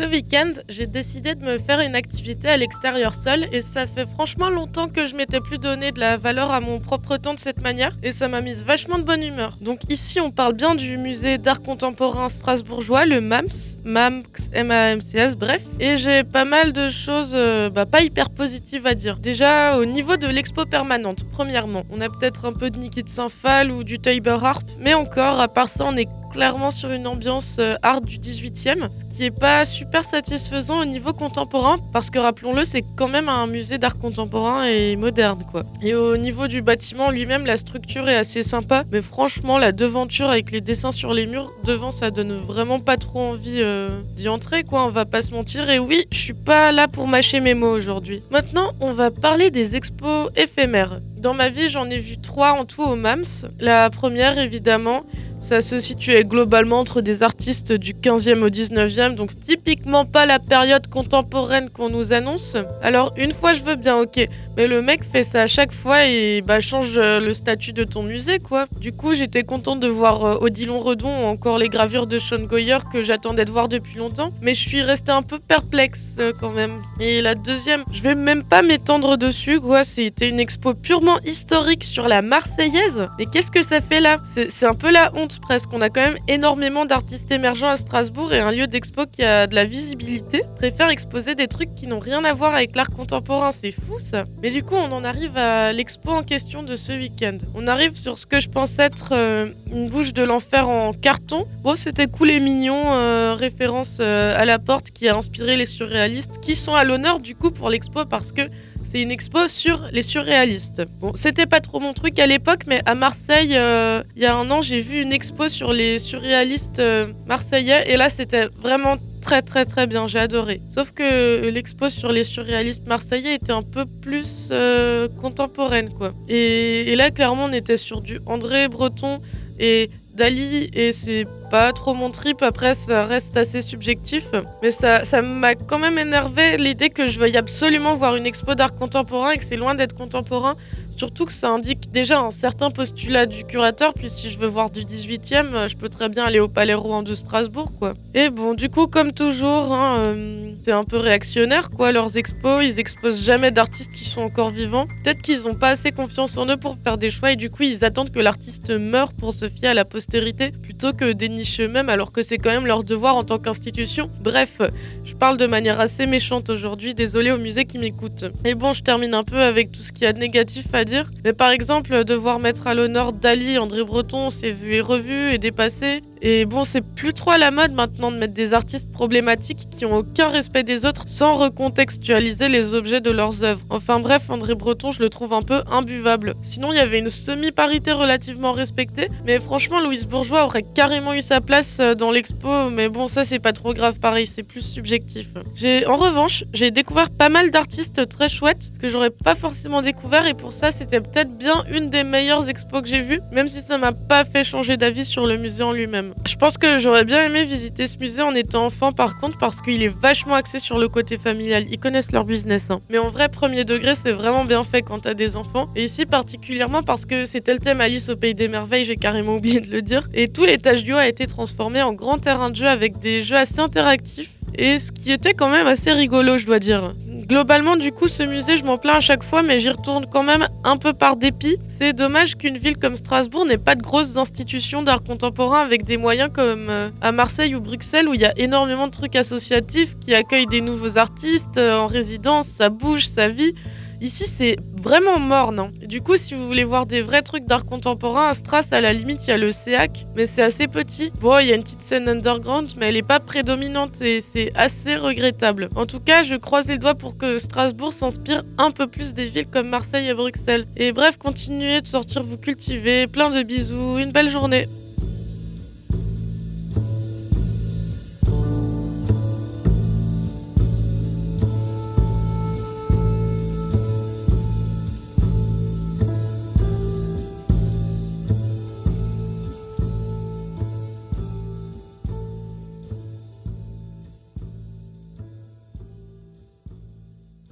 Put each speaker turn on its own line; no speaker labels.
Ce week-end, j'ai décidé de me faire une activité à l'extérieur seule et ça fait franchement longtemps que je m'étais plus donné de la valeur à mon propre temps de cette manière et ça m'a mise vachement de bonne humeur. Donc ici, on parle bien du musée d'art contemporain strasbourgeois, le MAMS, MAMS, M-A-M-C-S, bref. Et j'ai pas mal de choses euh, bah, pas hyper positives à dire. Déjà, au niveau de l'expo permanente, premièrement, on a peut-être un peu de Niki de Saint-Phal ou du Tabor Harp, mais encore, à part ça, on est clairement sur une ambiance euh, art du 18e, ce qui est pas super satisfaisant au niveau contemporain, parce que rappelons-le, c'est quand même un musée d'art contemporain et moderne, quoi. Et au niveau du bâtiment lui-même, la structure est assez sympa, mais franchement, la devanture avec les dessins sur les murs devant, ça donne vraiment pas trop envie euh, d'y entrer, quoi. On va pas se mentir. Et oui, je suis pas là pour mâcher mes mots aujourd'hui. Maintenant, on va parler des expos éphémères. Dans ma vie, j'en ai vu trois en tout au MAMS. La première, évidemment, ça se situait globalement entre des artistes du 15e au 19e, donc typiquement pas la période contemporaine qu'on nous annonce. Alors une fois je veux bien, ok, mais le mec fait ça à chaque fois et bah change euh, le statut de ton musée quoi. Du coup j'étais contente de voir euh, Odilon Redon ou encore les gravures de Sean Goyer que j'attendais de voir depuis longtemps, mais je suis restée un peu perplexe euh, quand même. Et la deuxième, je vais même pas m'étendre dessus quoi, c'était une expo purement historique sur la Marseillaise. Mais qu'est-ce que ça fait là? C'est un peu la honte presque. On a quand même énormément d'artistes émergents à Strasbourg et un lieu d'expo qui a de la visibilité préfère exposer des trucs qui n'ont rien à voir avec l'art contemporain. C'est fou ça. Mais du coup, on en arrive à l'expo en question de ce week-end. On arrive sur ce que je pense être euh, une bouche de l'enfer en carton. Bon, c'était cool et mignon, euh, référence euh, à la porte qui a inspiré les surréalistes qui sont à l'honneur du coup pour l'expo parce que c'est une expo sur les surréalistes. Bon, c'était pas trop mon truc à l'époque, mais à Marseille, euh, il y a un an, j'ai vu une expo sur les surréalistes euh, marseillais, et là, c'était vraiment très très très bien, j'ai adoré. Sauf que l'expo sur les surréalistes marseillais était un peu plus euh, contemporaine, quoi. Et là, clairement, on était sur du André Breton et Dali, et c'est pas trop mon trip. Après, ça reste assez subjectif. Mais ça, m'a quand même énervé l'idée que je veuille absolument voir une expo d'art contemporain et que c'est loin d'être contemporain. Surtout que ça indique déjà un certain postulat du curateur, puis si je veux voir du 18e, je peux très bien aller au Palais Rouen de Strasbourg, quoi. Et bon, du coup, comme toujours, hein, euh, c'est un peu réactionnaire, quoi, leurs expos. Ils exposent jamais d'artistes qui sont encore vivants. Peut-être qu'ils n'ont pas assez confiance en eux pour faire des choix, et du coup, ils attendent que l'artiste meure pour se fier à la postérité, plutôt que dénicher eux-mêmes, alors que c'est quand même leur devoir en tant qu'institution. Bref, je parle de manière assez méchante aujourd'hui, désolé au musée qui m'écoute. Et bon, je termine un peu avec tout ce qu'il y a de négatif à dire mais par exemple, devoir mettre à l'honneur Dali, André Breton, c'est vu et revu et dépassé. Et bon, c'est plus trop à la mode maintenant de mettre des artistes problématiques qui ont aucun respect des autres sans recontextualiser les objets de leurs œuvres. Enfin bref, André Breton, je le trouve un peu imbuvable. Sinon, il y avait une semi-parité relativement respectée, mais franchement, Louise Bourgeois aurait carrément eu sa place euh, dans l'expo, mais bon, ça c'est pas trop grave, pareil, c'est plus subjectif. En revanche, j'ai découvert pas mal d'artistes très chouettes que j'aurais pas forcément découvert, et pour ça, c'était peut-être bien une des meilleures expos que j'ai vues, même si ça m'a pas fait changer d'avis sur le musée en lui-même. Je pense que j'aurais bien aimé visiter ce musée en étant enfant par contre parce qu'il est vachement axé sur le côté familial. Ils connaissent leur business. Hein. Mais en vrai, premier degré, c'est vraiment bien fait quand t'as des enfants. Et ici particulièrement parce que c'était le thème Alice au Pays des Merveilles, j'ai carrément oublié de le dire. Et tout l'étage du haut a été transformé en grand terrain de jeu avec des jeux assez interactifs. Et ce qui était quand même assez rigolo, je dois dire. Globalement, du coup, ce musée, je m'en plains à chaque fois, mais j'y retourne quand même un peu par dépit. C'est dommage qu'une ville comme Strasbourg n'ait pas de grosses institutions d'art contemporain avec des moyens comme euh, à Marseille ou Bruxelles où il y a énormément de trucs associatifs qui accueillent des nouveaux artistes euh, en résidence, ça bouge, ça vit. Ici, c'est vraiment mort, non Du coup, si vous voulez voir des vrais trucs d'art contemporain, à Stras, à la limite, il y a le CEAC, mais c'est assez petit. Bon, il y a une petite scène underground, mais elle est pas prédominante et c'est assez regrettable. En tout cas, je croise les doigts pour que Strasbourg s'inspire un peu plus des villes comme Marseille et Bruxelles. Et bref, continuez de sortir vous cultiver, plein de bisous, une belle journée.